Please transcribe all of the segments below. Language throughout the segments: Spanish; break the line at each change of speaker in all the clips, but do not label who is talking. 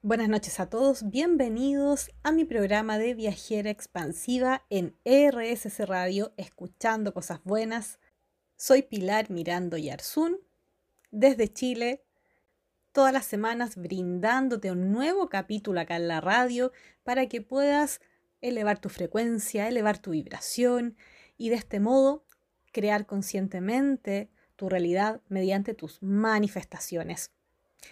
Buenas noches a todos, bienvenidos a mi programa de viajera expansiva en RSS Radio, escuchando cosas buenas. Soy Pilar Mirando Yarzún, desde Chile, todas las semanas brindándote un nuevo capítulo acá en la radio para que puedas elevar tu frecuencia, elevar tu vibración y de este modo crear conscientemente tu realidad mediante tus manifestaciones.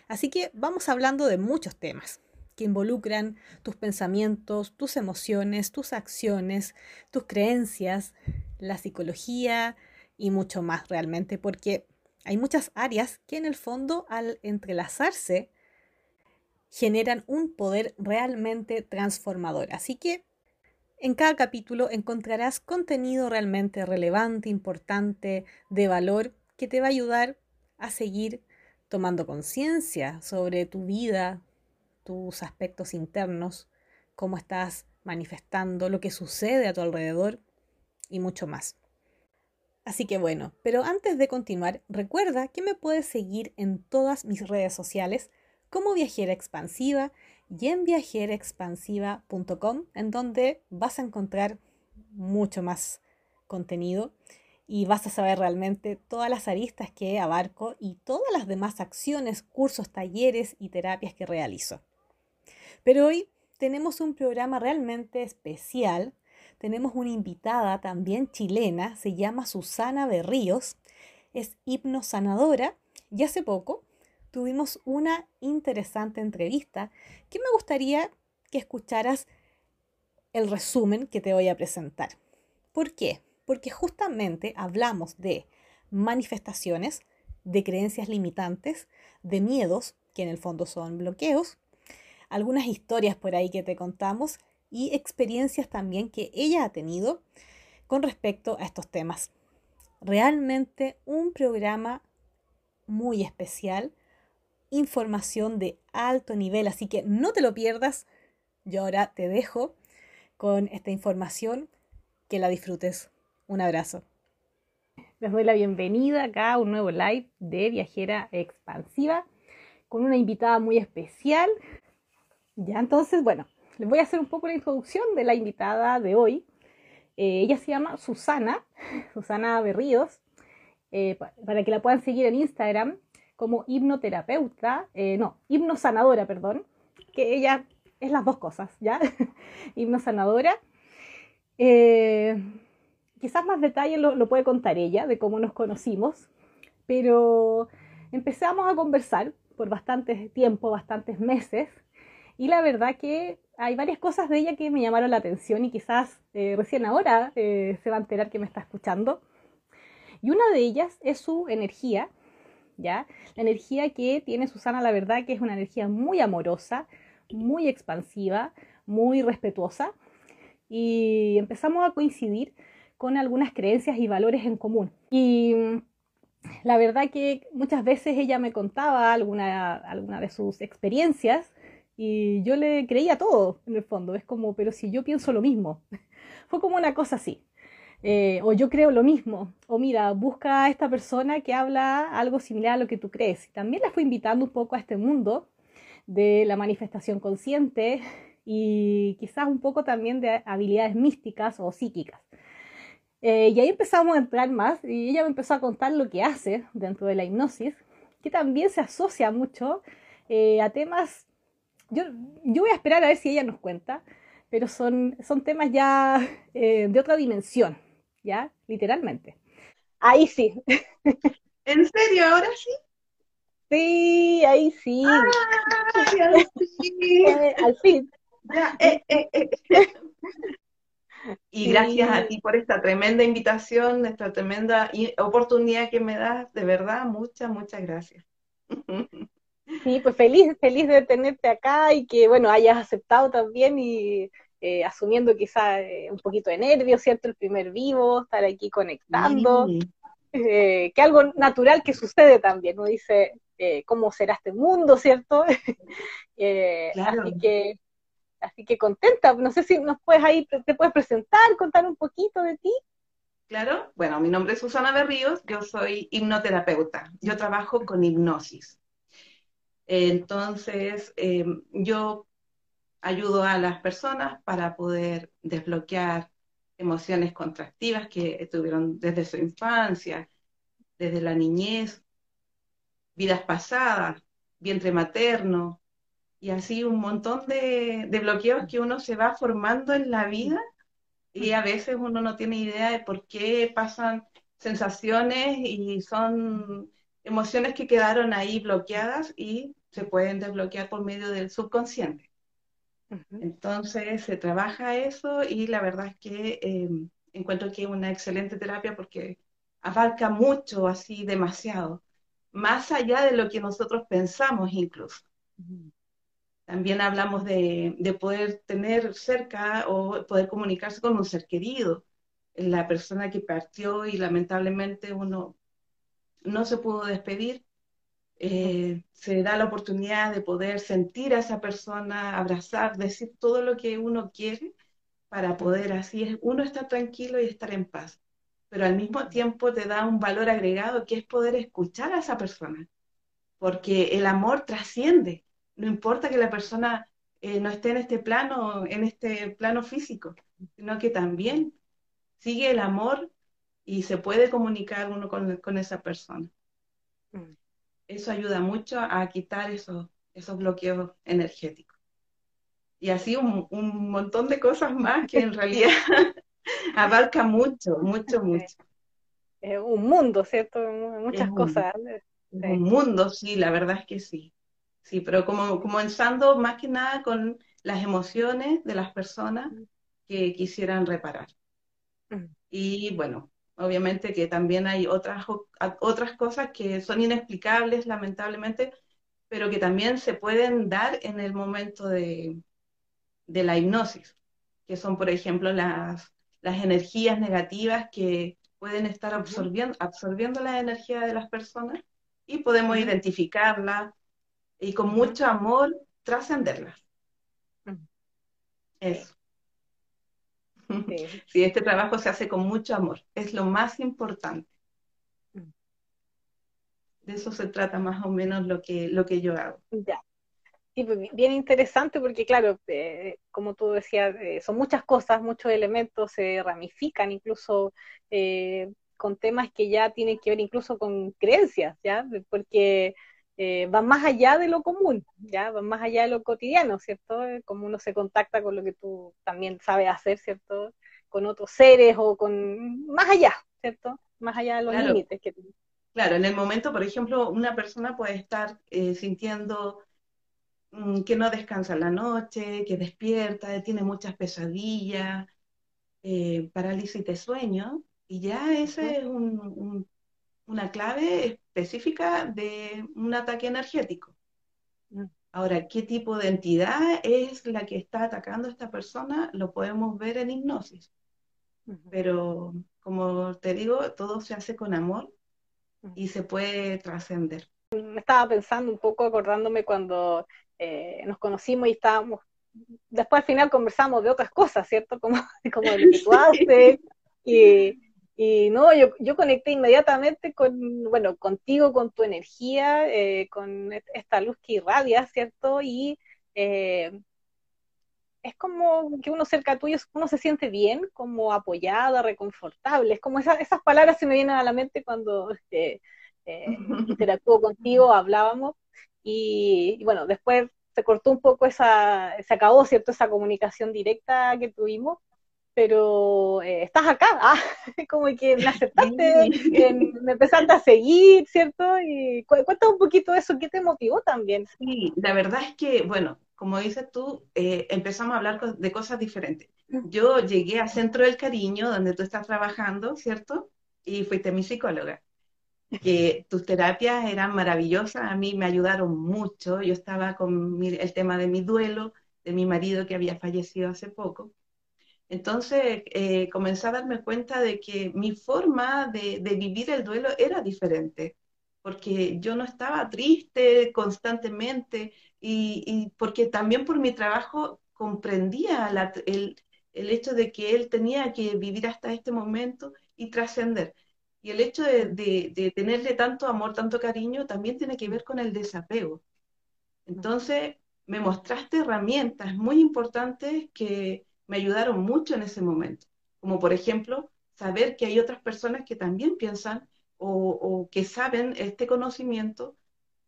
Así que vamos hablando de muchos temas que involucran tus pensamientos, tus emociones, tus acciones, tus creencias, la psicología y mucho más realmente, porque hay muchas áreas que en el fondo al entrelazarse generan un poder realmente transformador. Así que en cada capítulo encontrarás contenido realmente relevante, importante, de valor, que te va a ayudar a seguir tomando conciencia sobre tu vida, tus aspectos internos, cómo estás manifestando, lo que sucede a tu alrededor y mucho más. Así que bueno, pero antes de continuar, recuerda que me puedes seguir en todas mis redes sociales como Viajera Expansiva y en viajeraexpansiva.com, en donde vas a encontrar mucho más contenido y vas a saber realmente todas las aristas que abarco y todas las demás acciones, cursos, talleres y terapias que realizo. Pero hoy tenemos un programa realmente especial. Tenemos una invitada también chilena, se llama Susana Berríos, es hipnosanadora y hace poco tuvimos una interesante entrevista que me gustaría que escucharas el resumen que te voy a presentar. ¿Por qué? Porque justamente hablamos de manifestaciones, de creencias limitantes, de miedos, que en el fondo son bloqueos, algunas historias por ahí que te contamos y experiencias también que ella ha tenido con respecto a estos temas. Realmente un programa muy especial, información de alto nivel, así que no te lo pierdas. Yo ahora te dejo con esta información, que la disfrutes. Un abrazo. Les doy la bienvenida acá a un nuevo live de Viajera Expansiva con una invitada muy especial. Ya entonces, bueno, les voy a hacer un poco la introducción de la invitada de hoy. Eh, ella se llama Susana, Susana Berríos, eh, para que la puedan seguir en Instagram como hipnoterapeuta, eh, no, hipnosanadora, perdón, que ella es las dos cosas, ¿ya? hipnosanadora. Eh, quizás más detalles lo, puede contar ella de cómo nos conocimos, pero empezamos a conversar por bastante tiempo, bastantes meses, y la verdad que hay varias cosas de ella que me llamaron la atención y quizás eh, recién ahora eh, se va a enterar que me está escuchando. Y una de ellas es su energía, ¿ya? La energía que tiene Susana, la verdad que es una energía muy amorosa, muy expansiva, muy respetuosa. Y empezamos a coincidir con algunas creencias y valores en común. Y mm, la verdad que muchas veces ella me contaba alguna, alguna de sus experiencias y yo le creía todo en el fondo. Es como, pero si yo pienso lo mismo. Fue como una cosa así. Eh, o yo creo lo mismo, o mira, busca a esta persona que habla algo similar a lo que tú crees. También la fui invitando un poco a este mundo de la manifestación consciente y quizás un poco también de habilidades místicas o psíquicas. Eh, y ahí empezamos a entrar más y ella me empezó a contar lo que hace dentro de la hipnosis, que también se asocia mucho eh, a temas, yo, yo voy a esperar a ver si ella nos cuenta, pero son, son temas ya eh, de otra dimensión, ¿ya? Literalmente. Ahí sí.
¿En serio? ¿Ahora sí?
Sí, ahí sí.
al fin. Ya, y gracias a ti por esta tremenda invitación, esta tremenda oportunidad que me das, de verdad, muchas, muchas gracias.
Sí, pues feliz, feliz de tenerte acá y que, bueno, hayas aceptado también y eh, asumiendo quizá eh, un poquito de nervios, ¿cierto? El primer vivo, estar aquí conectando, eh, que algo natural que sucede también, uno dice, ¿cómo será este mundo, ¿cierto? Así que Así que contenta, no sé si nos puedes ahí, te, puedes presentar, contar un poquito de ti.
Claro, bueno, mi nombre es Susana Berríos, yo soy hipnoterapeuta, yo trabajo con hipnosis. Entonces, em, yo ayudo a las personas para poder desbloquear emociones contractivas que tuvieron desde su infancia, desde la niñez, vidas pasadas, vientre materno, y así un montón de, bloqueos que uno se va formando en la vida y a veces uno no tiene idea de por qué pasan sensaciones y son emociones que quedaron ahí bloqueadas y se pueden desbloquear por medio del subconsciente. Entonces se trabaja eso y la verdad es que em, encuentro que es una excelente terapia porque abarca mucho, así demasiado, más allá de lo que nosotros pensamos incluso. También hablamos de, de, poder tener cerca o poder comunicarse con un ser querido, la persona que partió y lamentablemente uno no se pudo despedir. Eh, se da la oportunidad de poder sentir a esa persona, abrazar, decir todo lo que uno quiere para poder así uno estar tranquilo y estar en paz. Pero al mismo tiempo te da un valor agregado que es poder escuchar a esa persona, porque el amor trasciende no importa que la persona eh, no esté en este plano, en este plano físico, sino que también sigue el amor y se puede comunicar uno con, esa persona. Mm. Eso ayuda mucho a quitar esos, esos bloqueos energéticos. Y así un, montón de cosas más que en realidad abarca mucho, mucho, mucho.
Es un mundo, ¿cierto? Muchas cosas.
Un mundo, sí, la verdad es que sí. Sí, pero como comenzando más que nada con las emociones de las personas que quisieran reparar. Y bueno, obviamente que también hay otras, otras cosas que son inexplicables, lamentablemente, pero que también se pueden dar en el momento de, la hipnosis, que son, por ejemplo, las, las energías negativas que pueden estar absorbiendo, absorbiendo la energía de las personas y podemos identificarlas y con mucho amor trascenderlas. Eso. Sí. este trabajo se hace con mucho amor, es lo más importante. De eso se trata más o menos lo que, lo que yo hago.
Ya. Sí, pues, bien interesante porque, claro, eh, como tú decías, eh, son muchas cosas, muchos elementos se ramifican, incluso eh, con temas que ya tienen que ver incluso con creencias, ¿ya? Porque eh, van más allá de lo común, ¿ya? Van más allá de lo cotidiano, ¿cierto? Eh, como uno se contacta con lo que tú también sabes hacer, ¿cierto? Con otros seres o con... más allá, ¿cierto? Más allá de los límites que
Claro, en el momento, por ejemplo, una persona puede estar eh, sintiendo mm, que no descansa en la noche, que despierta, tiene muchas pesadillas, parálisis de sueño, y ya ese es un una clave específica de un ataque energético. Mm. Ahora, ¿qué tipo de entidad es la que está atacando a esta persona? Lo podemos ver en hipnosis. Pero, como te digo, todo se hace con amor y se puede trascender.
Me estaba pensando un poco, acordándome cuando eh, nos conocimos y estábamos, después al final conversamos de otras cosas, ¿cierto? Como, como el que y, y no, yo, yo conecté inmediatamente con, bueno, contigo, con tu energía, eh, con esta luz que irradia, ¿cierto? Y eh, es como que uno cerca tuyo, uno se siente bien, como apoyada, reconfortable. Es como esas, esas palabras se me vienen a la mente cuando este, eh, interactúo contigo, hablábamos. Y, y, bueno, después se cortó un poco esa, se acabó, ¿cierto? Esa comunicación directa que tuvimos pero eh, estás acá, ah, como que me aceptaste, me empezaste a seguir, ¿cierto? Y cuéntame un poquito de eso, ¿qué te motivó también?
Sí, la verdad es que, bueno, como dices tú, eh, empezamos a hablar de cosas diferentes. Yo llegué a Centro del Cariño, donde tú estás trabajando, ¿cierto? Y fuiste mi psicóloga. Que tus terapias eran maravillosas, a mí me ayudaron mucho. Yo estaba con el tema de mi duelo, de mi marido que había fallecido hace poco entonces eh, comencé a darme cuenta de que mi forma de, vivir el duelo era diferente, porque yo no estaba triste constantemente y, porque también por mi trabajo comprendía el, hecho de que él tenía que vivir hasta este momento y trascender. Y el hecho de, de, tenerle tanto amor, tanto cariño, también tiene que ver con el desapego. Entonces, me mostraste herramientas muy importantes que me ayudaron mucho en ese momento, como por ejemplo, saber que hay otras personas que también piensan o, que saben este conocimiento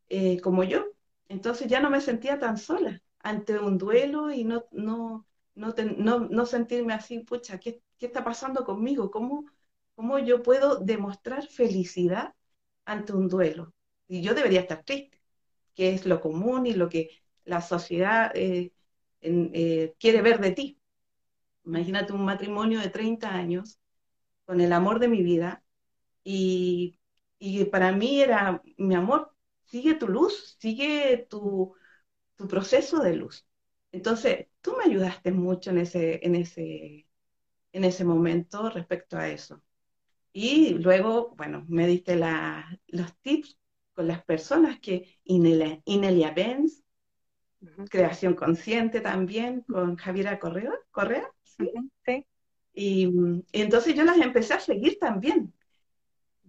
eh, como yo. Entonces ya no me sentía tan sola ante un duelo y no, no, no, no, sentirme así, pucha, ¿qué, ¿qué, está pasando conmigo? ¿Cómo, ¿Cómo yo puedo demostrar felicidad ante un duelo? Y yo debería estar triste, que es lo común y lo que la sociedad eh, eh, quiere ver de ti. Imagínate un matrimonio de 30 años con el amor de mi vida y, para mí era, mi amor, sigue tu luz, sigue tu, proceso de luz. Entonces, tú me ayudaste mucho en ese, en ese, en ese momento respecto a eso. Y luego, bueno, me diste los tips con las personas que Inelia, Inelia Benz, Creación Consciente también, con Javiera Correa, Correa ¿sí? Y, entonces yo las empecé a seguir también.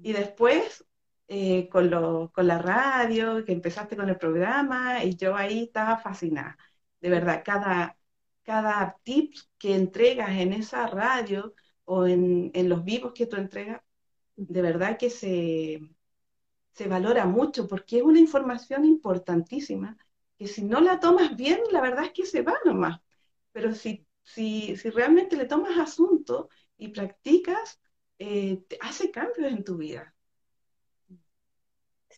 Y después, eh, con, lo, con la radio, que empezaste con el programa, y yo ahí estaba fascinada. De verdad, cada, cada tip que entregas en esa radio o en, en los vivos que tú entregas, de verdad que se, se valora mucho porque es una información importantísima que si no la tomas bien, la verdad es que se va nomás. Pero si, si, si realmente le tomas asunto y practicas, eh, te hace cambios en tu vida.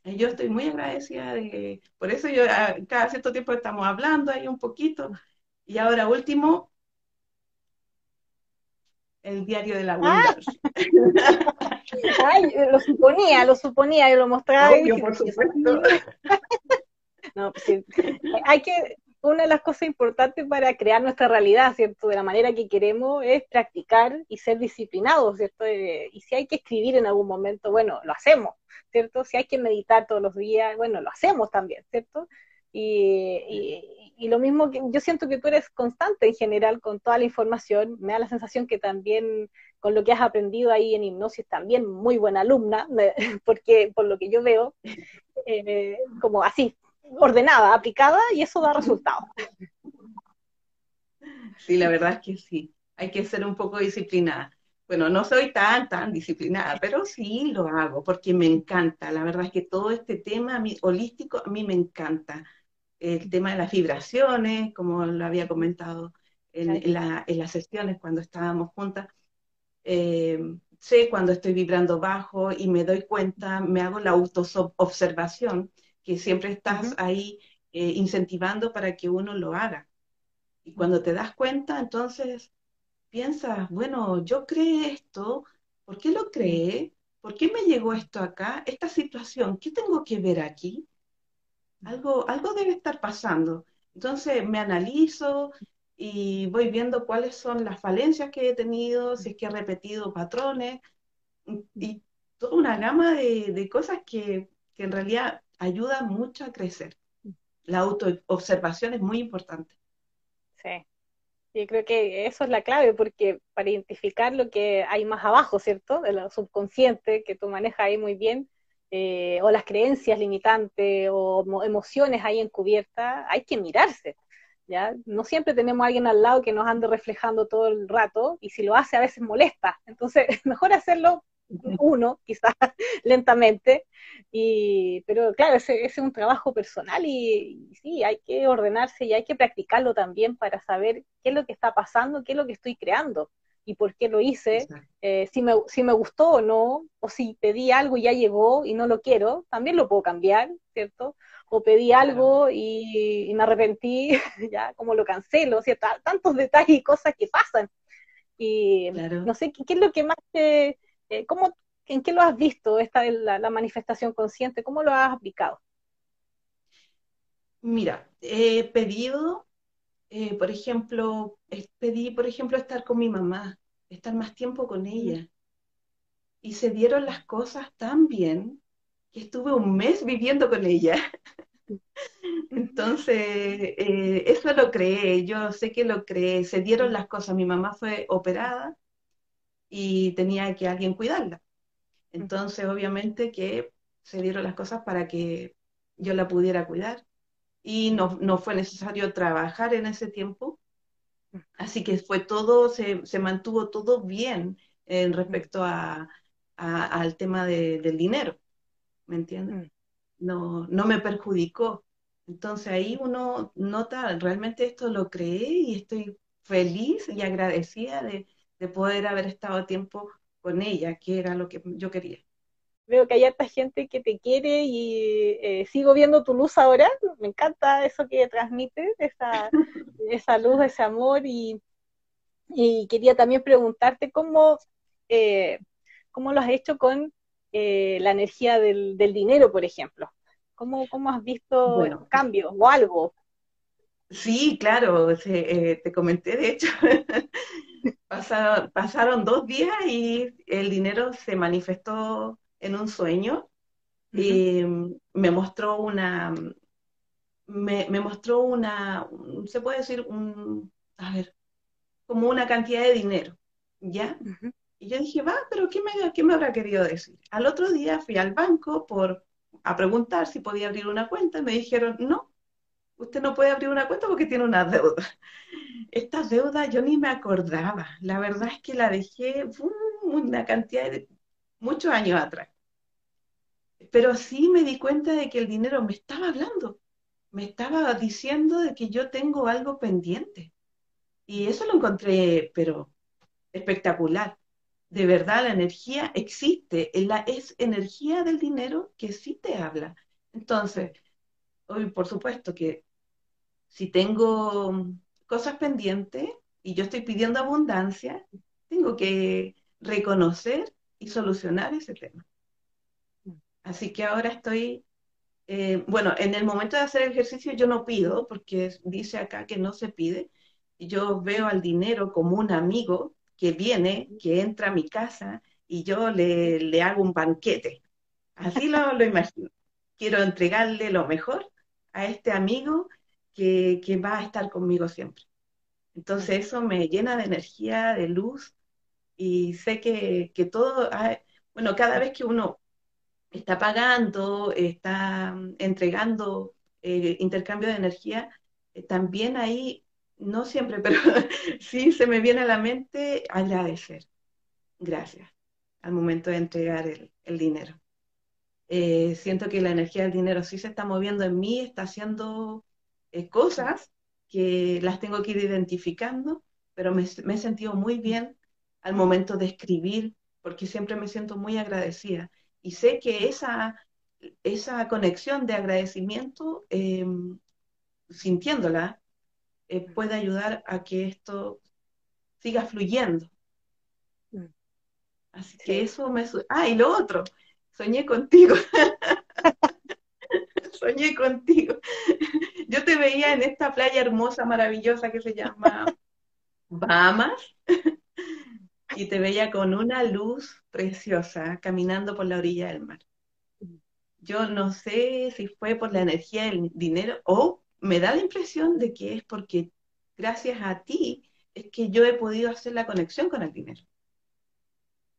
Y yo estoy muy agradecida de por eso yo ah, cada cierto tiempo estamos hablando ahí un poquito. Y ahora último, el diario de la ah.
Ay, lo suponía, lo suponía, yo lo mostraba.
Obvio, por supuesto.
No, pues Hay que, una de las cosas importantes para crear nuestra realidad, ¿cierto? De la manera que queremos es practicar y ser disciplinados, ¿cierto? Eh, y si hay que escribir en algún momento, bueno, lo hacemos, ¿cierto? Si hay que meditar todos los días, bueno, lo hacemos también, ¿cierto? Y, y, lo mismo que yo siento que tú eres constante en general con toda la información, me da la sensación que también con lo que has aprendido ahí en hipnosis, también muy buena alumna, porque por lo que yo veo, eh, como así, ordenada, aplicada, y eso da resultados.
Sí, la verdad es que sí, hay que ser un poco disciplinada. Bueno, no soy tan, tan disciplinada, pero sí lo hago porque me encanta. La verdad es que todo este tema holístico a mí me encanta el tema de las vibraciones, como lo había comentado en, las sesiones cuando estábamos juntas. Eh, sé cuando estoy vibrando bajo y me doy cuenta, me hago la auto-observación, que siempre estás ahí eh, incentivando para que uno lo haga. Y cuando te das cuenta, entonces piensas, bueno, yo creé esto, ¿por qué lo creé? ¿Por qué me llegó esto acá? Esta situación, ¿qué tengo que ver aquí? algo, algo debe estar pasando. Entonces me analizo y voy viendo cuáles son las falencias que he tenido, si es que he repetido patrones y toda una gama de, cosas que, que, en realidad ayudan mucho a crecer. La autoobservación es muy importante.
Sí. Yo creo que eso es la clave, porque para identificar lo que hay más abajo, ¿cierto? De lo subconsciente, que tú manejas ahí muy bien, eh, o las creencias limitantes o emociones ahí encubiertas, hay que mirarse. ¿ya? No siempre tenemos a alguien al lado que nos ande reflejando todo el rato y si lo hace a veces molesta. Entonces, mejor hacerlo uno, quizás lentamente, y, pero claro, ese, es un trabajo personal y, y, sí, hay que ordenarse y hay que practicarlo también para saber qué es lo que está pasando, qué es lo que estoy creando y por qué lo hice, eh, si, me, si me gustó o no, o si pedí algo y ya llegó y no lo quiero, también lo puedo cambiar, ¿cierto? O pedí algo y, me arrepentí, ya como lo cancelo, ¿cierto? Tantos detalles y cosas que pasan. Y no sé, ¿qué, es lo que más te... Eh, ¿cómo, ¿En qué lo has visto esta la, la manifestación consciente? ¿Cómo lo has aplicado?
Mira, he pedido eh, por ejemplo, pedí, por ejemplo, estar con mi mamá, estar más tiempo con ella. Y se dieron las cosas tan bien que estuve un mes viviendo con ella. Entonces, eh, eso lo creé, yo sé que lo creé, se dieron las cosas. Mi mamá fue operada y tenía que alguien cuidarla. Entonces, obviamente que se dieron las cosas para que yo la pudiera cuidar. y no, no fue necesario trabajar en ese tiempo. Así que fue todo, se, se mantuvo todo bien en respecto a, al tema del dinero, ¿me entiendes? Mm. No, no me perjudicó. Entonces ahí uno nota, realmente esto lo creé y estoy feliz y agradecida de, de poder haber estado tiempo con ella, que era lo que yo quería
veo que hay harta gente que te quiere y eh, sigo viendo tu luz ahora. Me encanta eso que transmites, esa, esa luz, ese amor. Y, quería también preguntarte cómo, eh, cómo lo has hecho con eh, la energía del, dinero, por ejemplo. ¿Cómo, cómo has visto bueno, cambios o algo?
Sí, claro, te comenté, de hecho, pasaron, pasaron dos días y el dinero se manifestó en un sueño y me mostró una, me, mostró una, se puede decir, un, a ver, como una cantidad de dinero, ¿ya? Y yo dije, va, pero ¿qué me, ¿qué me habrá querido decir? Al otro día fui al banco por, a preguntar si podía abrir una cuenta y me dijeron, no, usted no puede abrir una cuenta porque tiene una deuda. Esta deuda yo ni me acordaba. La verdad es que la dejé una cantidad de muchos años atrás. Pero sí me di cuenta de que el dinero me estaba hablando, me estaba diciendo de que yo tengo algo pendiente. Y eso lo encontré, pero espectacular. De verdad, la energía existe, la, es energía del dinero que sí te habla. Entonces, hoy por supuesto que si tengo cosas pendientes y yo estoy pidiendo abundancia, tengo que reconocer y solucionar ese tema. Así que ahora estoy, eh, bueno, en el momento de hacer ejercicio yo no pido, porque dice acá que no se pide. Yo veo al dinero como un amigo que viene, que entra a mi casa y yo le, hago un banquete. Así lo, lo imagino. Quiero entregarle lo mejor a este amigo que, va a estar conmigo siempre. Entonces eso me llena de energía, de luz y sé que, que todo, bueno, cada vez que uno está pagando, está mm, entregando eh, intercambio de energía, eh, también ahí, no siempre, pero sí se me viene a la mente agradecer. Gracias al momento de entregar el, dinero. Eh, siento que la energía del dinero sí se está moviendo en mí, está haciendo cosas que las tengo que ir identificando, pero me, me he sentido muy bien al momento de escribir, porque siempre me siento muy agradecida y sé que esa, esa conexión de agradecimiento, em, sintiéndola, eh, puede ayudar a que esto siga fluyendo. Mm. Así que eso me... Ah, y lo otro, soñé contigo. soñé contigo. Yo te veía en esta playa hermosa, maravillosa que se llama Bahamas y te veía con una luz preciosa caminando por la orilla del mar. Yo no sé si fue por la energía del dinero o me da la impresión de que es porque gracias a ti es que yo he podido hacer la conexión con el dinero.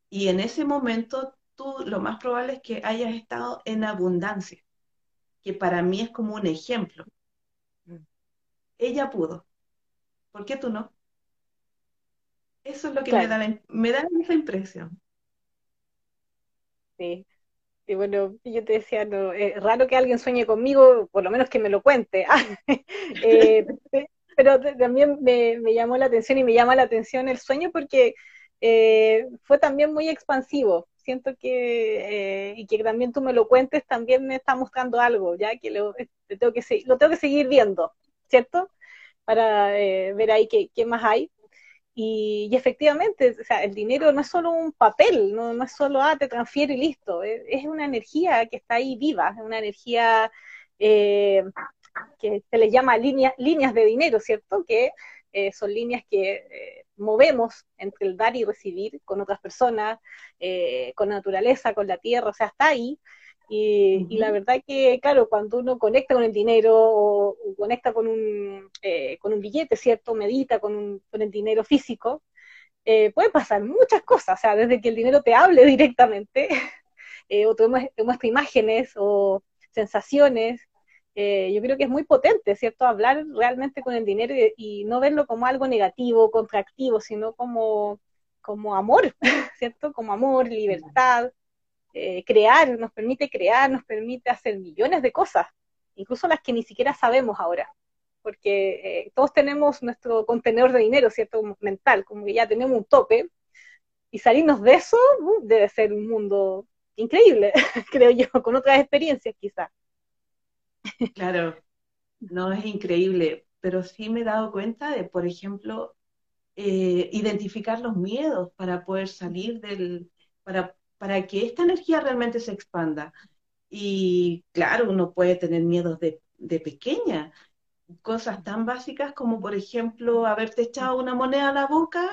Y en ese momento tú lo más probable es que hayas estado en abundancia, que para mí es como un ejemplo. Ella pudo. ¿Por qué tú no? Eso es lo que me, da me da esa impresión.
Sí. Y bueno, yo te decía, no, es raro que alguien sueñe conmigo, por lo menos que me lo cuente. Eh, pero también me, llamó la atención y me llama la atención el sueño porque eh, fue también muy expansivo. Siento que, eh, y que también tú me lo cuentes, también me está mostrando algo, ya que lo, tengo, que, lo tengo que seguir viendo, ¿cierto? Para ver ahí qué, más hay. Y, efectivamente, o sea, el dinero no es solo un papel, no, es solo, ah, te transfiero y listo, es, una energía que está ahí viva, es una energía eh, que se les llama línea, líneas de dinero, ¿cierto? Que eh, son líneas que eh, movemos entre el dar y recibir con otras personas, con la naturaleza, con la tierra, o sea, está ahí. Y, la verdad que, claro, cuando uno conecta con el dinero o, conecta con un, eh, con un billete, ¿cierto? Medita con, un, con el dinero físico, eh, puede pasar muchas cosas, o sea, desde que el dinero te hable directamente, eh, o te muestra, imágenes o sensaciones, eh, yo creo que es muy potente, ¿cierto? Hablar realmente con el dinero y, no verlo como algo negativo, contractivo, sino como, como amor, ¿cierto? Como amor, libertad, eh, crear, nos permite crear, nos permite hacer millones de cosas, incluso las que ni siquiera sabemos ahora, porque eh, todos tenemos nuestro contenedor de dinero, ¿cierto? Mental, como que ya tenemos un tope, y salirnos de eso uh, debe ser un mundo increíble, creo yo, con otras experiencias quizás.
Claro, no es increíble, pero sí me he dado cuenta de, por ejemplo, eh, identificar los miedos para poder salir del, para, para que esta energía realmente se expanda. Y claro, uno puede tener miedos de, de pequeña, cosas tan básicas como, por ejemplo, haberte echado una moneda a la boca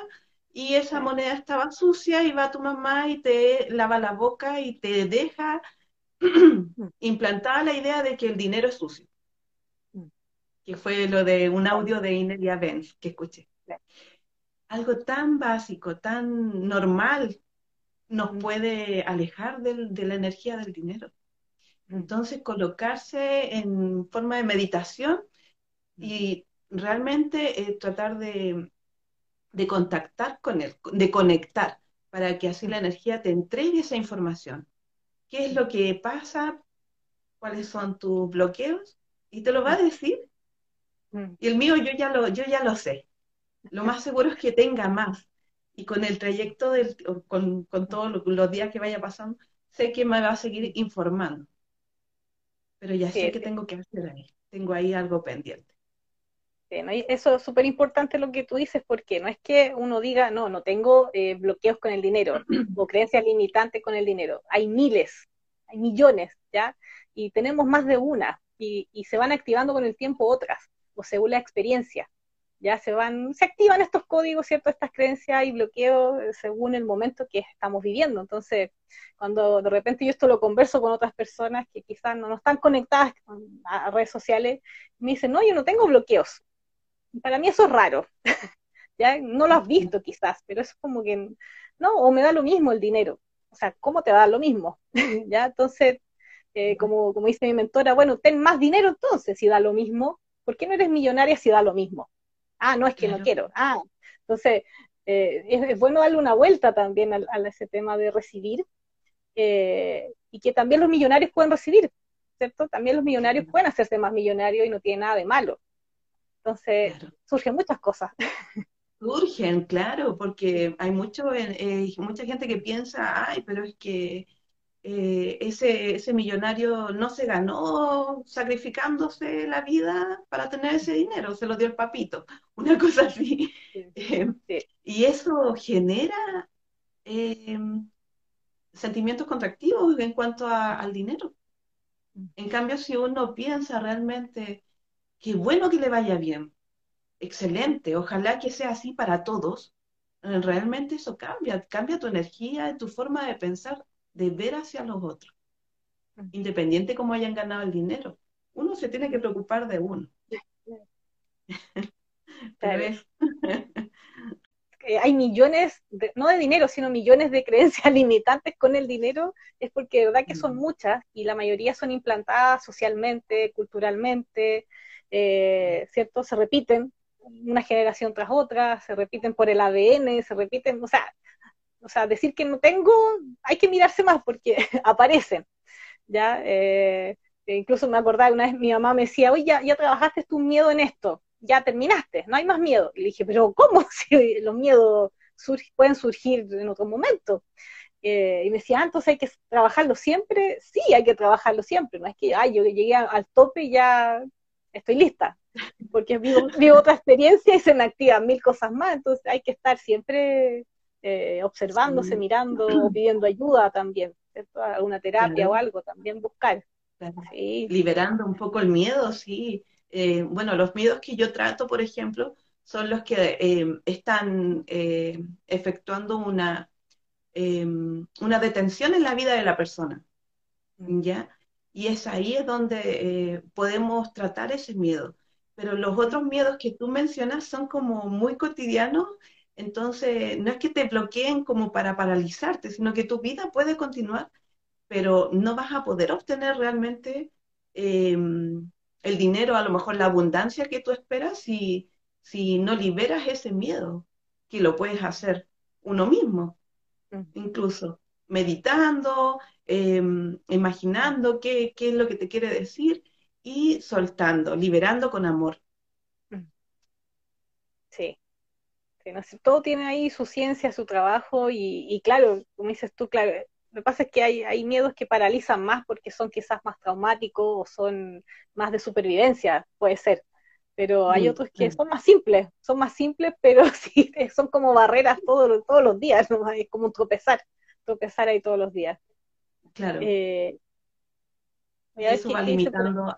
y esa moneda estaba sucia y va tu mamá y te lava la boca y te deja implantada la idea de que el dinero es sucio, mm. que fue lo de un audio de Inelia Benz que escuché. Algo tan básico, tan normal, nos puede alejar de la energía del dinero. Entonces, colocarse en forma de meditación y realmente eh, tratar de, de contactar con él, de conectar, para que así la energía te entregue esa información. Qué es lo que pasa, cuáles son tus bloqueos, y te lo va a decir. Y el mío yo ya lo, yo ya lo sé. Lo más seguro es que tenga más. Y con el trayecto, del, con, con todos los días que vaya pasando, sé que me va a seguir informando. Pero ya sé que tengo que hacer ahí. Tengo ahí algo pendiente.
Eso es súper importante lo que tú dices, porque no es que uno diga, no, no tengo eh, bloqueos con el dinero o creencias limitantes con el dinero. Hay miles, hay millones, ¿ya? Y tenemos más de una, y, se van activando con el tiempo otras, o según la experiencia. Ya se van, se activan estos códigos, ¿cierto? Estas creencias y bloqueos eh, según el momento que estamos viviendo. Entonces, cuando de repente yo esto lo converso con otras personas que quizás no, no están conectadas a redes sociales, me dicen, no, yo no tengo bloqueos para mí eso es raro. ¿Ya? No lo has visto quizás, pero es como que, no, o me da lo mismo el dinero. O sea, ¿cómo te va a dar lo mismo? ¿Ya? Entonces, eh, como, como dice mi mentora, bueno, ten más dinero entonces si da lo mismo. ¿Por qué no eres millonaria si da lo mismo? Ah, no es que no quiero. Ah, entonces, eh, es, bueno darle una vuelta también a, ese tema de recibir eh, y que también los millonarios pueden recibir, ¿cierto? También los millonarios pueden hacerse más millonarios y no tiene nada de malo. Entonces, surgen muchas cosas.
Surgen, claro, porque hay mucho, eh, mucha gente que piensa, ay, pero es que eh, ese, ese millonario no se ganó sacrificándose la vida para tener ese dinero, se lo dio el papito, una cosa así. Eh, y eso genera sentimientos contractivos en cuanto al dinero. En cambio, si uno piensa realmente qué bueno que le vaya bien, excelente, ojalá que sea así para todos, eh, realmente eso cambia, cambia tu energía, tu forma de pensar, de ver hacia los otros, independiente cómo hayan ganado el dinero. Uno se tiene que preocupar de uno.
hay millones, no de dinero, sino millones de creencias limitantes con el dinero, es porque de verdad que son mm. muchas y la mayoría son implantadas socialmente, culturalmente, eh, ¿cierto? Se repiten una generación tras otra, se repiten por el ADN, se repiten, o sea, o sea, decir que no tengo, hay que mirarse más porque aparecen, ¿ya? Eh, incluso me acordaba, una vez mi mamá me decía, oye, ya, trabajaste tu miedo en esto, ya terminaste, no hay más miedo. Le dije, pero ¿cómo? Si los miedos pueden surgir en otro momento. Eh, y me decía, ah, entonces hay que trabajarlo siempre. Sí, hay que trabajarlo siempre. No es que, ay, yo llegué al tope y ya estoy lista, porque vivo, otra experiencia y se me activan mil cosas más, entonces hay que estar siempre eh, observándose, mirando, pidiendo ayuda también, ¿cierto? Alguna terapia o algo, también buscar.
Liberando un poco el miedo, sí. Eh, bueno, los miedos que yo trato, por ejemplo, son los que eh, están efectuando una, una detención en la vida de la persona. Mm. ¿Ya? Y es ahí es donde podemos tratar ese miedo. Pero los otros miedos que tú mencionas son como muy cotidianos, entonces no es que te bloqueen como para paralizarte, sino que tu vida puede continuar, pero no vas a poder obtener realmente em, el dinero, a lo mejor la abundancia que tú esperas, si, si no liberas ese miedo, que lo puedes hacer uno mismo, incluso meditando, em, imaginando qué, qué es lo que te quiere decir y soltando, liberando con amor. Mm.
Todo tiene ahí su ciencia, su trabajo y, y, claro, como dices tú, claro, lo que pasa es que hay, hay miedos que paralizan más porque son quizás más traumáticos o son más de supervivencia, puede ser. Pero hay mm, otros que son más simples, son más simples, pero sí, son como barreras todos, todos los días, ¿no? es como tropezar, tropezar ahí todos los días.
Claro. Eh, eso va limitando.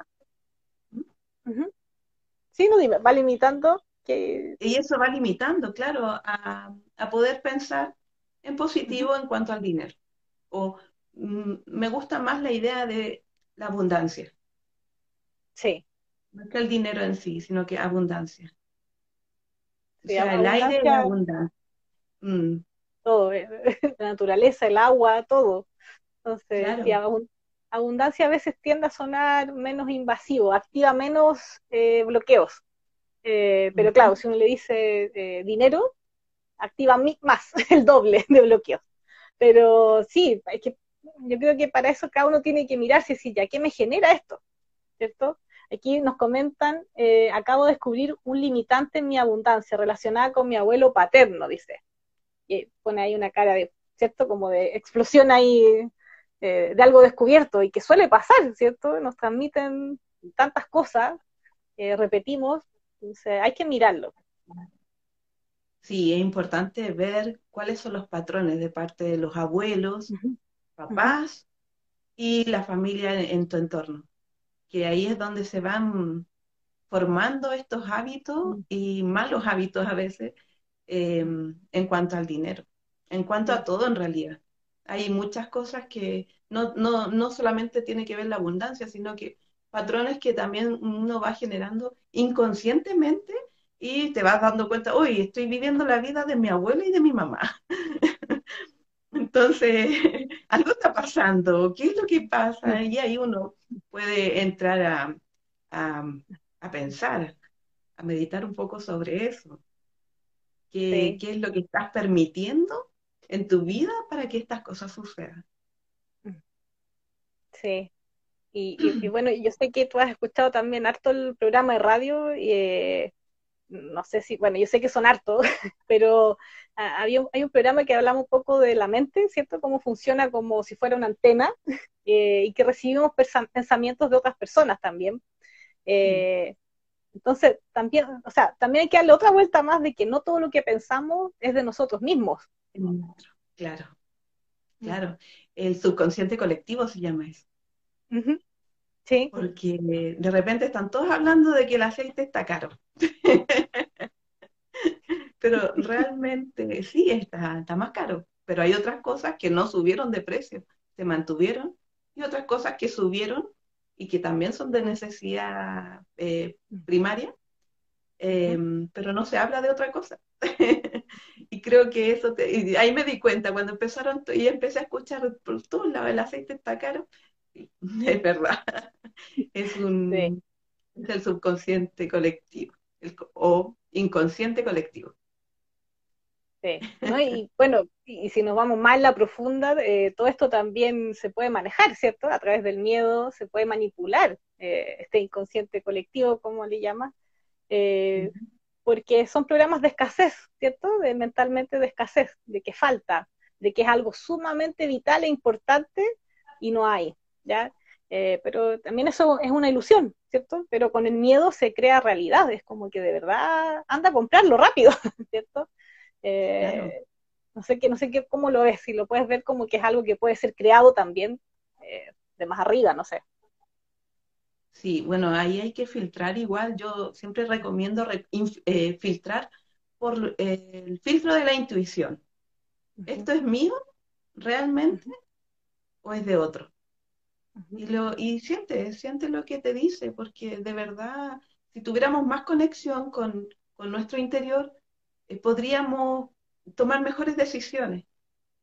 Sí, no dime, va limitando que...
Y eso va limitando, claro, a, a poder pensar en positivo en cuanto al dinero o mm, me gusta más la idea de la abundancia.
Sí.
No es que el dinero en sí, sino que abundancia. o sea, el aire y la abundancia.
Mm. Todo, eh, la naturaleza, el agua, todo. Entonces, abundancia a veces tiende a sonar menos invasivo, activa menos eh, bloqueos. Eh, pero claro, si uno le dice dinero, activa más, el doble de bloqueos. Pero sí, es que yo creo que para eso cada uno tiene que mirarse y decir, ya, ¿qué me genera esto? ¿Cierto? Aquí nos comentan, eh, acabo de descubrir un limitante en mi abundancia relacionada con mi abuelo paterno, dice. Y pone ahí una cara de, ¿cierto? Como de explosión ahí eh, de algo descubierto y que suele pasar, ¿cierto? Nos transmiten tantas cosas, eh, repetimos, entonces hay que mirarlo.
Sí, es importante ver cuáles son los patrones de parte de los abuelos, papás y la familia en, tu entorno, que ahí es donde se van formando estos hábitos y malos hábitos a veces em, en cuanto al dinero, en cuanto a todo en realidad. Hay muchas cosas que no, no, no solamente tiene que ver la abundancia, sino que patrones que también uno va generando inconscientemente y te vas dando cuenta, uy, estoy viviendo la vida de mi abuela y de mi mamá. Entonces, algo está pasando, ¿qué es lo que pasa? Y ahí uno puede entrar a, pensar, a meditar un poco sobre eso. ¿Qué, ¿Qué, es lo que estás permitiendo en tu vida para que estas cosas sucedan?
Sí. Y, bueno, yo sé que tú has escuchado también harto el programa de radio y, eh, no sé si, bueno, yo sé que son hartos, pero ah, había, hay un programa que hablamos un poco de la mente, ¿cierto? Cómo funciona como si fuera una antena eh, y que recibimos pensamientos de otras personas también. Eh, entonces, también, o sea, también hay que darle otra vuelta más de que no todo lo que pensamos es de nosotros mismos.
Claro, claro. El subconsciente colectivo se llama eso.
Sí.
Porque de repente están todos hablando de que el aceite está caro. pero realmente sí, está, está más caro. Pero hay otras cosas que no subieron de precio, se mantuvieron, y otras cosas que subieron y que también son de necesidad eh, primaria, em, pero no se habla de otra cosa. y creo que eso, te, ahí me di cuenta cuando empezaron y empecé a escuchar por todos lados el aceite está caro, es verdad, es un es el subconsciente colectivo o inconsciente colectivo.
Sí, y bueno, y, si nos vamos más en la profunda, eh, todo esto también se puede manejar, ¿cierto? A través del miedo se puede manipular eh, este inconsciente colectivo, como le llama, eh, porque son programas de escasez, ¿cierto? De, mentalmente de escasez, de que falta, de que es algo sumamente vital e importante y no hay, ¿ya? pero también eso es una ilusión, ¿cierto? Pero con el miedo se crea realidad, es como que de verdad anda a comprarlo rápido, ¿cierto? Eh, no sé qué, no sé qué, cómo lo ves, si lo puedes ver como que es algo que puede ser creado también eh, de más arriba, no sé.
Sí, bueno, ahí hay que filtrar igual. Yo siempre recomiendo eh, filtrar por el filtro de la intuición. ¿Esto es mío realmente o es de otro? Y, lo, y siente, siente lo que te dice, porque de verdad, si tuviéramos más conexión con, nuestro interior, eh, podríamos tomar mejores decisiones,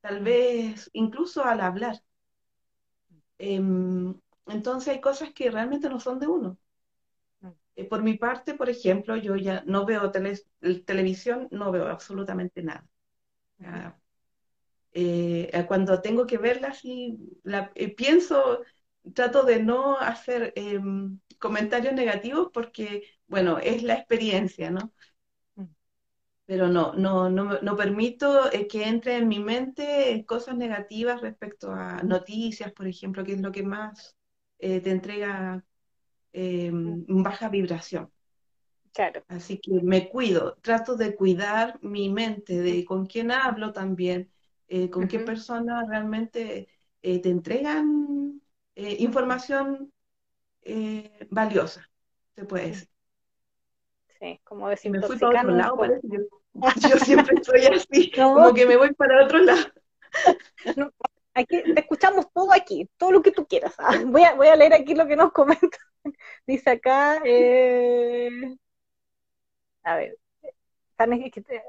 tal vez incluso al hablar. Em, entonces hay cosas que realmente no son de uno. eh, por mi parte, por ejemplo, yo ya no veo televisión, no veo absolutamente nada. Eh, cuando tengo que verla, sí, la, pienso, trato de no hacer em, comentarios negativos porque, bueno, es la experiencia, ¿no? pero no, no, no, no permito eh, que entre en mi mente cosas negativas respecto a noticias, por ejemplo, que es lo que más eh, te entrega eh, baja vibración.
Claro.
Así que me cuido, trato de cuidar mi mente, de con quién hablo también, con qué personas realmente te entregan información valiosa, se puede decir.
Sí, como desintoxicar.
Me yo, siempre estoy así, como que me voy para otro lado.
aquí, te escuchamos todo aquí, todo lo que tú quieras. Ah, voy, a, voy a leer aquí lo que nos comenta. Dice acá, eh, a ver,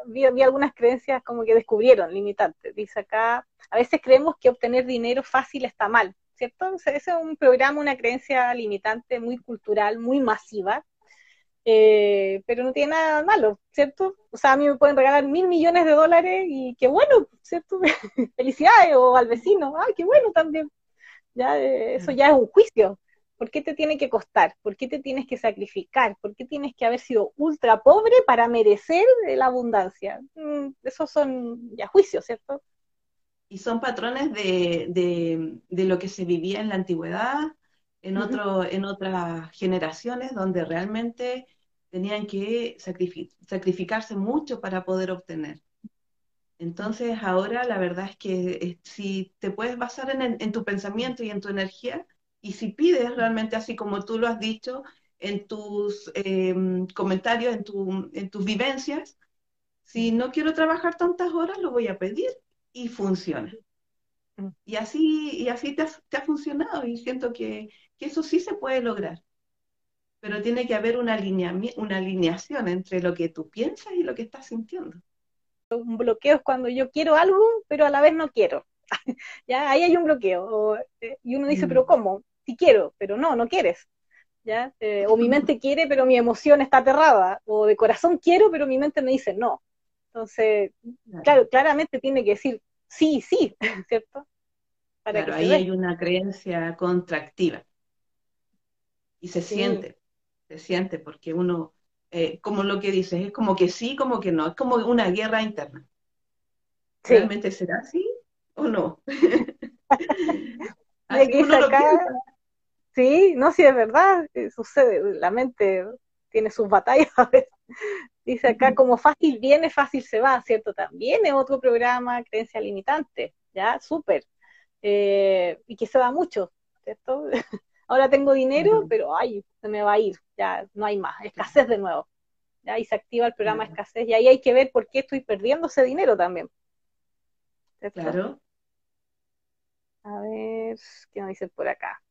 vi, vi, algunas creencias como que descubrieron limitantes. Dice acá, a veces creemos que obtener dinero fácil está mal, ¿cierto? ese es un programa, una creencia limitante muy cultural, muy masiva, eh, pero no tiene nada malo, ¿cierto? O sea, a mí me pueden regalar mil millones de dólares y qué bueno, ¿cierto? Felicidades, o al vecino, ¡ay, qué bueno también! Ya, eh, eso ya es un juicio. ¿Por qué te tiene que costar? ¿Por qué te tienes que sacrificar? ¿Por qué tienes que haber sido ultra pobre para merecer la abundancia? Mm, esos son ya juicios, ¿cierto?
Y son patrones de, de, lo que se vivía en la antigüedad, en, otro, en otras generaciones donde realmente tenían que sacrificarse mucho para poder obtener. Entonces ahora la verdad es que eh, si te puedes basar en, tu pensamiento y en tu energía, y si pides realmente así como tú lo has dicho en tus em, comentarios, en, tu, en tus vivencias, si no quiero trabajar tantas horas, lo voy a pedir y funciona. Y así, y así te ha, funcionado y siento que, eso sí se puede lograr. Pero tiene que haber una, una alineación entre lo que tú piensas y lo que estás sintiendo.
Un bloqueo es cuando yo quiero algo, pero a la vez no quiero. ya ahí hay un bloqueo. Eh, y uno dice, pero mm. ¿cómo? Sí quiero, pero no, no quieres. ¿Ya? Eh, o mi mente quiere, pero mi emoción está aterrada. O de corazón quiero, pero mi mente me dice no. Entonces, claro, claramente tiene que decir sí, sí, ¿cierto?
claro, ahí hay una creencia contractiva. Y se siente, se siente, porque uno, eh, como lo que dices, es como que sí, como que no, es como una guerra interna. ¿Realmente será así o no?
sí, no, sí, es verdad, eh, sucede, la mente tiene sus batallas a veces. Dice acá, como fácil viene, fácil se va, ¿cierto? También es otro programa, creencia limitante, ¿ya? Súper. Eh, y que se da mucho, ¿cierto? Ahora tengo dinero, pero ay, se me va a ir, ya no hay más, escasez de nuevo. ¿ya? Y se activa el programa escasez, y ahí hay que ver por qué estoy perdiendo ese dinero también.
Claro.
A ver, ¿qué nos dicen por acá?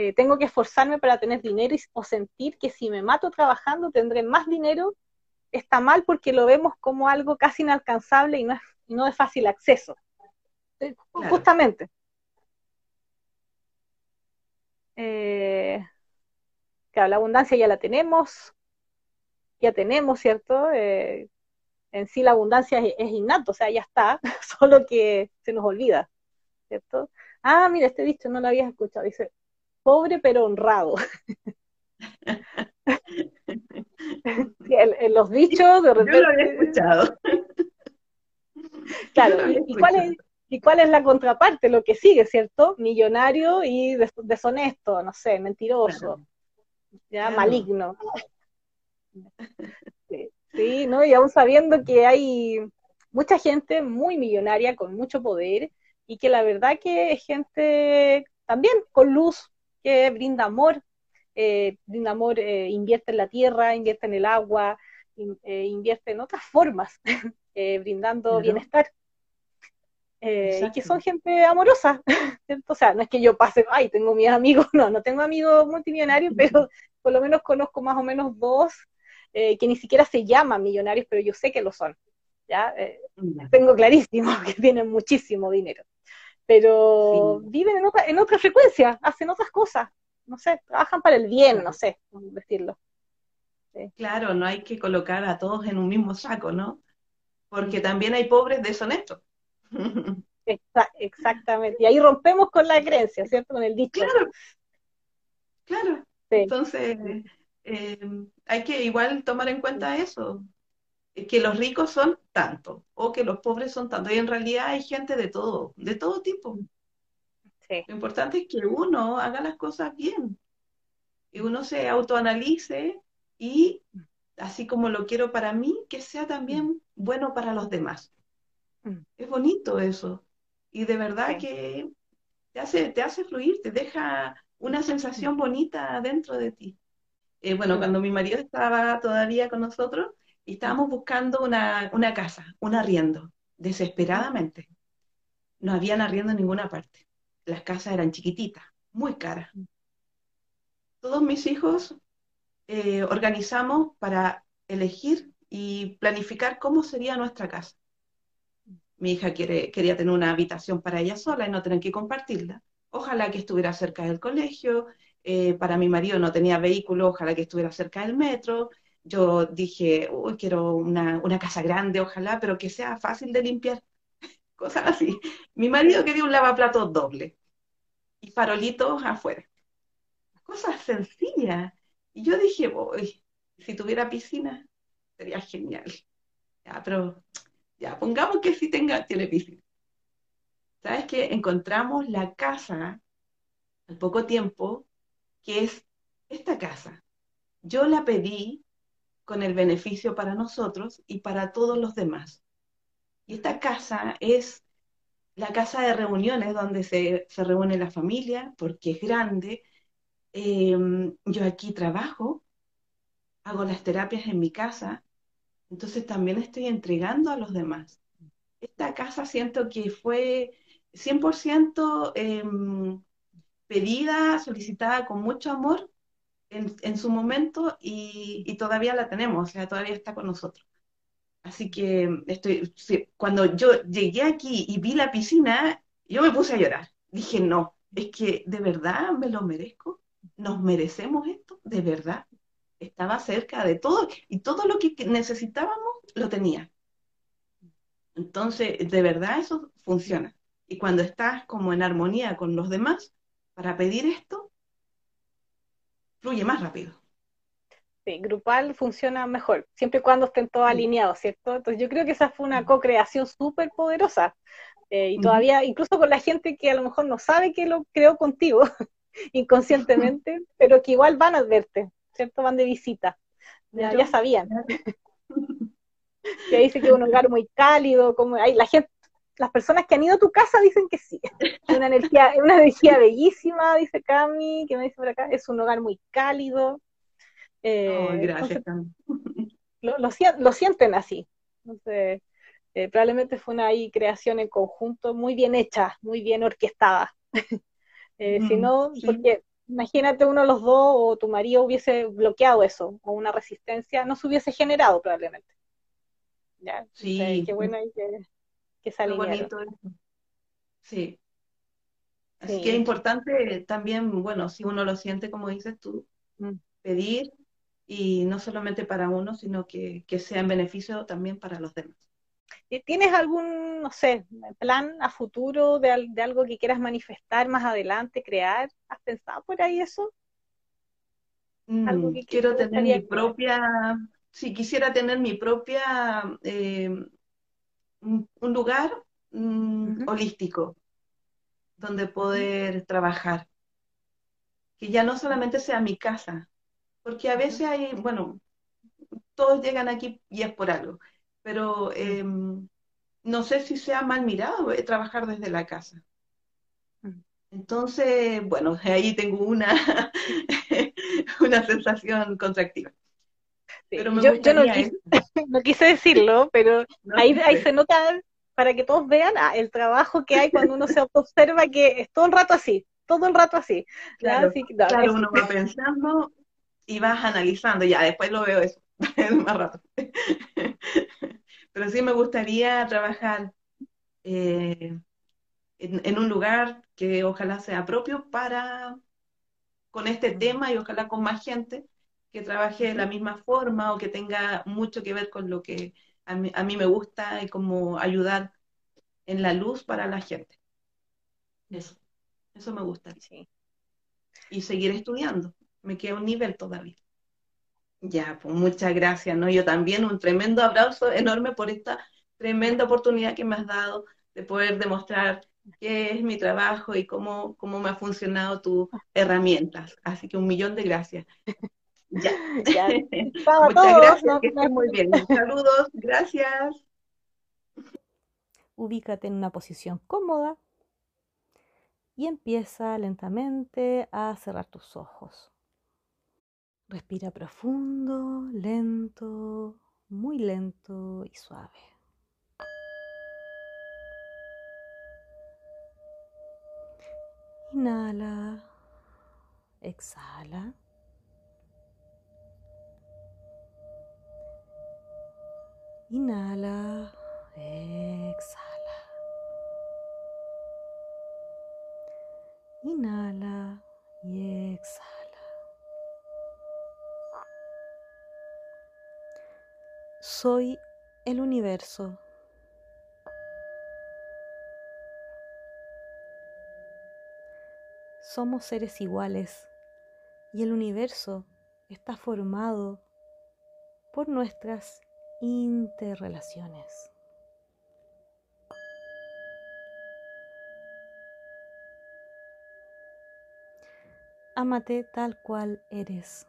Eh, tengo que esforzarme para tener dinero o sentir que si me mato trabajando tendré más dinero, está mal porque lo vemos como algo casi inalcanzable y no, es, no de fácil acceso. Eh, justamente. Eh, claro, la abundancia ya la tenemos, ya tenemos, ¿cierto? en sí la abundancia es, es innato, o sea, ya está, solo que se nos olvida, ¿cierto? Ah, mira, este dicho no lo habías escuchado, dice, pobre pero honrado. en, los dichos, de repente.
Yo lo había escuchado.
Claro, ¿y, cuál es, ¿y cuál es la contraparte? Lo que sigue, ¿cierto? Millonario y deshonesto, no sé, mentiroso, ya maligno. Sí, ¿no? Y aún sabiendo que hay mucha gente muy millonaria, con mucho poder, y que la verdad que es gente también con luz, que brinda amor, eh, brinda amor, eh, invierte en la tierra, invierte en el agua, eh, invierte en otras formas, brindando bienestar. y que son gente amorosa, O sea, no es que yo pase, ay, tengo mis amigos, no, no tengo amigos multimillonarios, pero por lo menos conozco más o menos dos que ni siquiera se llaman millonarios, pero yo sé que lo son. ¿ya? Tengo clarísimo que tienen muchísimo dinero pero viven en otra, en otra frecuencia, hacen otras cosas, no sé, trabajan para el bien, no sé, cómo decirlo.
Claro, no hay que colocar a todos en un mismo saco, ¿no? Porque también hay pobres deshonestos.
exactamente. Y ahí rompemos con la creencia, ¿cierto? Con el dicho.
Claro. Claro. Entonces, eh, hay que igual tomar en cuenta eso, que los ricos son tanto o que los pobres son tanto. Y en realidad hay gente de todo, de todo tipo. Lo importante es que uno haga las cosas bien y uno se autoanalice y así como lo quiero para mí, que sea también bueno para los demás. Mm. Es bonito eso. Y de verdad que te hace, te hace fluir, te deja una sensación bonita dentro de ti. Eh, bueno, cuando mi marido estaba todavía con nosotros, estábamos buscando una, una casa, un arriendo, desesperadamente. No habían arriendo en ninguna parte. Las casas eran chiquititas, muy caras. Todos mis hijos eh, organizamos para elegir y planificar cómo sería nuestra casa. Mi hija quiere, quería tener una habitación para ella sola y no tener que compartirla. Ojalá que estuviera cerca del colegio. Eh, para mi marido no tenía vehículo, ojalá que estuviera cerca del metro. Yo dije, uy, quiero una, una casa grande, ojalá, pero que sea fácil de limpiar. Cosas así. Mi marido quería un lavaplatos doble y farolitos afuera. Cosas sencillas. Y yo dije, voy, si tuviera piscina, sería genial. Ya, pero ya, pongamos que sí tenga, tiene piscina. ¿Sabes qué? Encontramos la casa al poco tiempo, que es esta casa. Yo la pedí con el beneficio para nosotros y para todos los demás. Y esta casa es la casa de reuniones donde se, se reúne la familia, porque es grande, Em, yo aquí trabajo, hago las terapias en mi casa, entonces también estoy entregando a los demás. Esta casa siento que fue 100% em, pedida, solicitada con mucho amor en, su momento y, todavía la tenemos, o sea, todavía está con nosotros. Así que estoy, cuando yo llegué aquí y vi la piscina, yo me puse a llorar. Dije, no, es que de verdad me lo merezco nos merecemos esto, de verdad. Estaba cerca de todo y todo lo que necesitábamos lo tenía. Entonces, de verdad eso funciona. Y cuando estás como en armonía con los demás, para pedir esto, fluye más rápido.
Sí, grupal funciona mejor, siempre y cuando estén todos alineados, ¿cierto? Entonces yo creo que esa fue una co-creación súper poderosa. Eh, y todavía, incluso con la gente que a lo mejor no sabe que lo creó contigo, inconscientemente, pero que igual van a verte, ¿cierto? Van de visita. Ya, ya sabían. que dice que es un lugar muy cálido, como hay la gente, las personas que han ido a tu casa dicen que sí. Una energía, una energía bellísima, dice Cami, que me dice por acá, es un lugar muy cálido.
Eh, gracias,
lo, lo, sienten así. Entonces, eh, probablemente fue una creación en conjunto muy bien hecha, muy bien orquestada. Eh, si no, porque imagínate uno de los dos o tu marido hubiese bloqueado eso, o una resistencia, no se hubiese generado probablemente. ¿Ya? Sí. qué bueno que, que se
Sí. Así que es importante también, bueno, si uno lo siente, como dices tú, mm. pedir y no solamente para uno, sino que, que sea en beneficio también para los demás.
¿Tienes algún, no sé, plan a futuro de, algo que quieras manifestar más adelante, crear? ¿Has pensado por ahí eso?
¿Algo mm, quiero tener mi propia, si quisiera tener mi propia, eh, un, lugar mm, holístico donde poder trabajar. Que ya no solamente sea mi casa, porque a veces hay, bueno, todos llegan aquí y es por algo pero em, no sé si sea mal mirado eh, trabajar desde la casa. Entonces, bueno, ahí tengo una, una sensación contractiva.
Pero yo, no, quise, decirlo, pero ahí, ahí se nota, para que todos vean ah, el trabajo que hay cuando uno se observa que es todo el rato así, todo el rato así.
Claro, claro uno va pensando y vas analizando, ya después lo veo eso, más rato. Pero sí me gustaría trabajar eh, en, un lugar que ojalá sea propio para, con este tema y ojalá con más gente que trabaje de la misma forma o que tenga mucho que ver con lo que a mí, a mí me gusta y como ayudar en la luz para la gente. Eso, eso me gusta. Sí. Y seguir estudiando. Me queda un nivel todavía. Ya, pues muchas gracias, ¿no? Yo también un tremendo abrazo enorme por esta tremenda oportunidad que me has dado de poder demostrar qué es mi trabajo y cómo, cómo me ha funcionado tus herramientas. Así que un millón de gracias. Ya. Muchas gracias, que estés muy bien. Saludos, gracias.
Ubícate en una posición cómoda y empieza lentamente a cerrar tus ojos. Respira profundo, lento, muy lento y suave. Inhala, exhala. Inhala, exhala. Inhala y exhala. Soy el universo. Somos seres iguales y el universo está formado por nuestras interrelaciones. Ámate tal cual eres.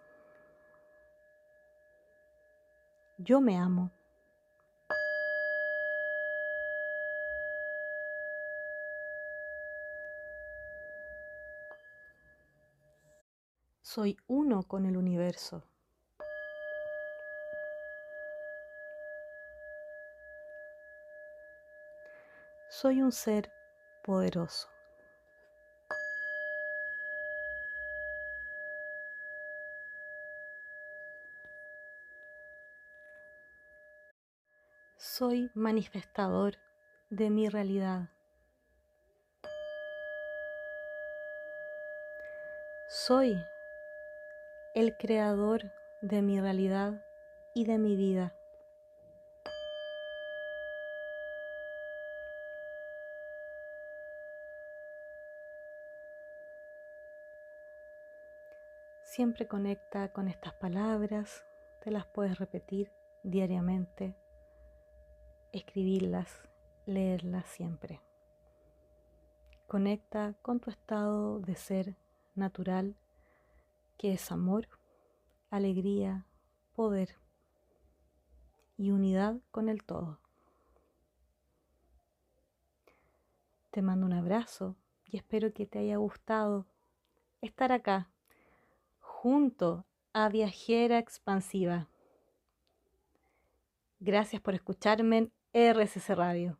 Yo me amo. Soy uno con el universo. Soy un ser poderoso. Soy manifestador de mi realidad. Soy el creador de mi realidad y de mi vida. Siempre conecta con estas palabras, te las puedes repetir diariamente, escribirlas, leerlas siempre. Conecta con tu estado de ser natural, que es amor, alegría, poder y unidad con el todo. Te mando un abrazo y espero que te haya gustado estar acá junto a Viajera Expansiva. Gracias por escucharme en RSC Radio.